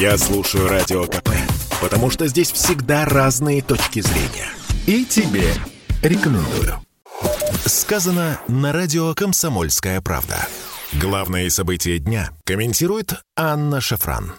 Я слушаю Радио КП, потому что здесь всегда разные точки зрения. И тебе рекомендую. Сказано на радио «Комсомольская правда». Главные события дня комментирует Анна Шафран.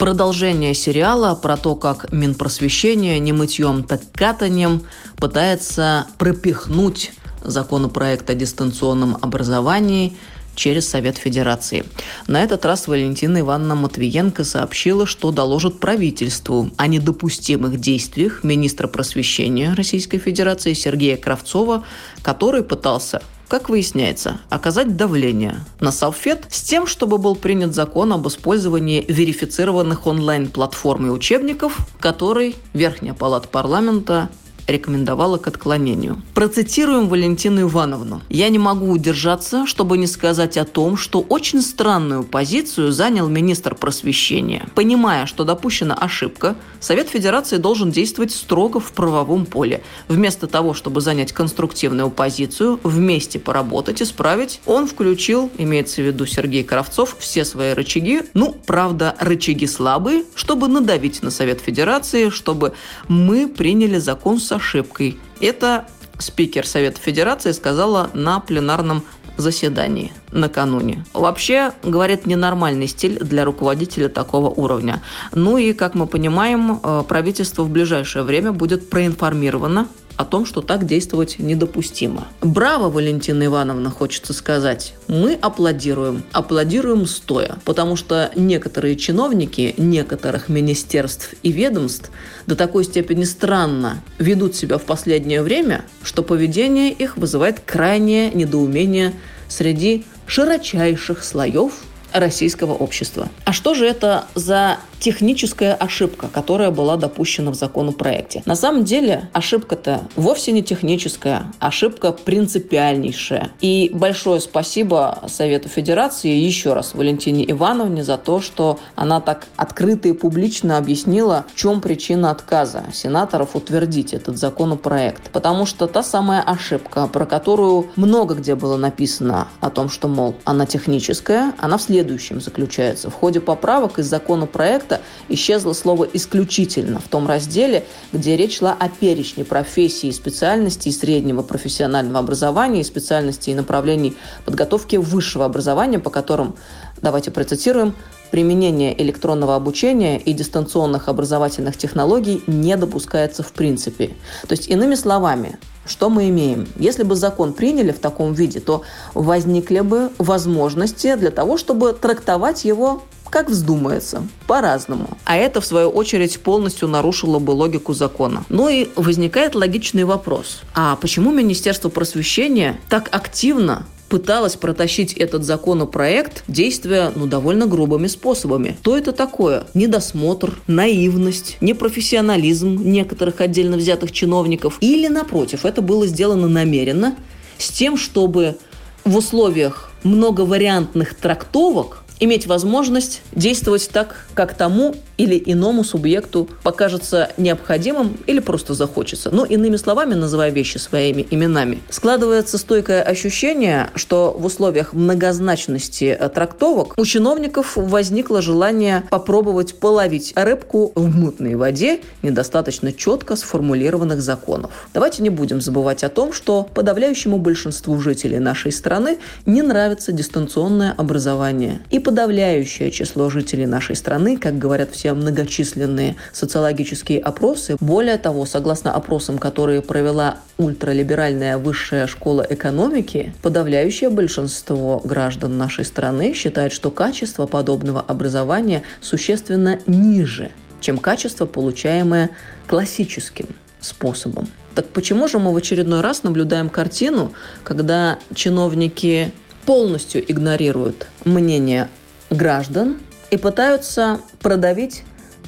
Продолжение сериала про то, как Минпросвещение не мытьем, так катанием пытается пропихнуть законопроект о дистанционном образовании – через Совет Федерации. На этот раз Валентина Ивановна Матвиенко сообщила, что доложит правительству о недопустимых действиях министра просвещения Российской Федерации Сергея Кравцова, который пытался как выясняется, оказать давление на Совфед с тем, чтобы был принят закон об использовании верифицированных онлайн-платформ и учебников, который Верхняя палата парламента рекомендовала к отклонению. Процитируем Валентину Ивановну. «Я не могу удержаться, чтобы не сказать о том, что очень странную позицию занял министр просвещения. Понимая, что допущена ошибка, Совет Федерации должен действовать строго в правовом поле. Вместо того, чтобы занять конструктивную позицию, вместе поработать, исправить, он включил, имеется в виду Сергей Кравцов, все свои рычаги, ну, правда, рычаги слабые, чтобы надавить на Совет Федерации, чтобы мы приняли закон со ошибкой. Это спикер Совета Федерации сказала на пленарном заседании накануне. Вообще, говорит, ненормальный стиль для руководителя такого уровня. Ну и, как мы понимаем, э, правительство в ближайшее время будет проинформировано о том, что так действовать недопустимо. Браво, Валентина Ивановна, хочется сказать. Мы аплодируем. Аплодируем стоя. Потому что некоторые чиновники некоторых министерств и ведомств до такой степени странно ведут себя в последнее время, что поведение их вызывает крайнее недоумение среди широчайших слоев российского общества. А что же это за техническая ошибка, которая была допущена в законопроекте. На самом деле ошибка-то вовсе не техническая, ошибка принципиальнейшая. И большое спасибо Совету Федерации еще раз Валентине Ивановне за то, что она так открыто и публично объяснила, в чем причина отказа сенаторов утвердить этот законопроект. Потому что та самая ошибка, про которую много где было написано о том, что, мол, она техническая, она в следующем заключается. В ходе поправок из законопроекта проекта исчезло слово «исключительно» в том разделе, где речь шла о перечне профессий и специальностей среднего профессионального образования и специальностей и направлений подготовки высшего образования, по которым, давайте процитируем, применение электронного обучения и дистанционных образовательных технологий не допускается в принципе. То есть, иными словами, что мы имеем? Если бы закон приняли в таком виде, то возникли бы возможности для того, чтобы трактовать его как вздумается, по-разному. А это, в свою очередь, полностью нарушило бы логику закона. Ну и возникает логичный вопрос. А почему Министерство просвещения так активно пыталась протащить этот законопроект, действуя ну, довольно грубыми способами. Что это такое? Недосмотр, наивность, непрофессионализм некоторых отдельно взятых чиновников? Или, напротив, это было сделано намеренно с тем, чтобы в условиях многовариантных трактовок иметь возможность действовать так, как тому или иному субъекту покажется необходимым или просто захочется. Но, иными словами, называя вещи своими именами, складывается стойкое ощущение, что в условиях многозначности э, трактовок у чиновников возникло желание попробовать половить рыбку в мутной воде недостаточно четко сформулированных законов. Давайте не будем забывать о том, что подавляющему большинству жителей нашей страны не нравится дистанционное образование. И подавляющее число жителей нашей страны, как говорят все многочисленные социологические опросы. Более того, согласно опросам, которые провела ультралиберальная высшая школа экономики, подавляющее большинство граждан нашей страны считает, что качество подобного образования существенно ниже, чем качество, получаемое классическим способом. Так почему же мы в очередной раз наблюдаем картину, когда чиновники полностью игнорируют мнение граждан и пытаются продавить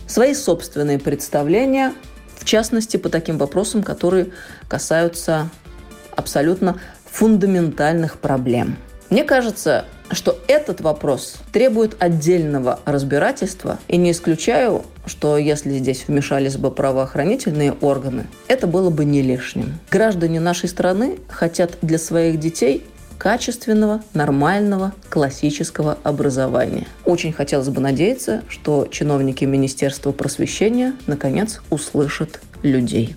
свои собственные представления, в частности, по таким вопросам, которые касаются абсолютно фундаментальных проблем. Мне кажется, что этот вопрос требует отдельного разбирательства, и не исключаю, что если здесь вмешались бы правоохранительные органы, это было бы не лишним. Граждане нашей страны хотят для своих детей качественного, нормального, классического образования. Очень хотелось бы надеяться, что чиновники Министерства просвещения наконец услышат людей.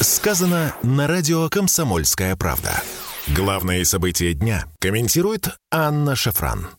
Сказано на радио «Комсомольская правда». Главные события дня комментирует Анна Шафран.